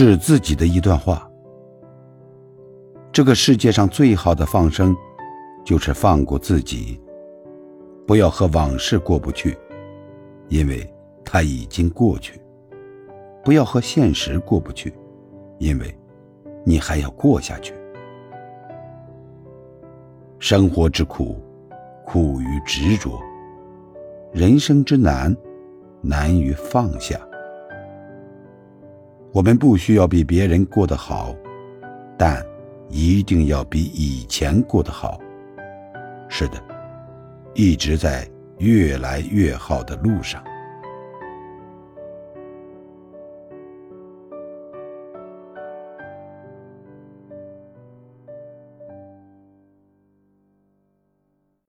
致自己的一段话：这个世界上最好的放生，就是放过自己，不要和往事过不去，因为它已经过去；不要和现实过不去，因为你还要过下去。生活之苦，苦于执着；人生之难，难于放下。我们不需要比别人过得好，但一定要比以前过得好。是的，一直在越来越好的路上。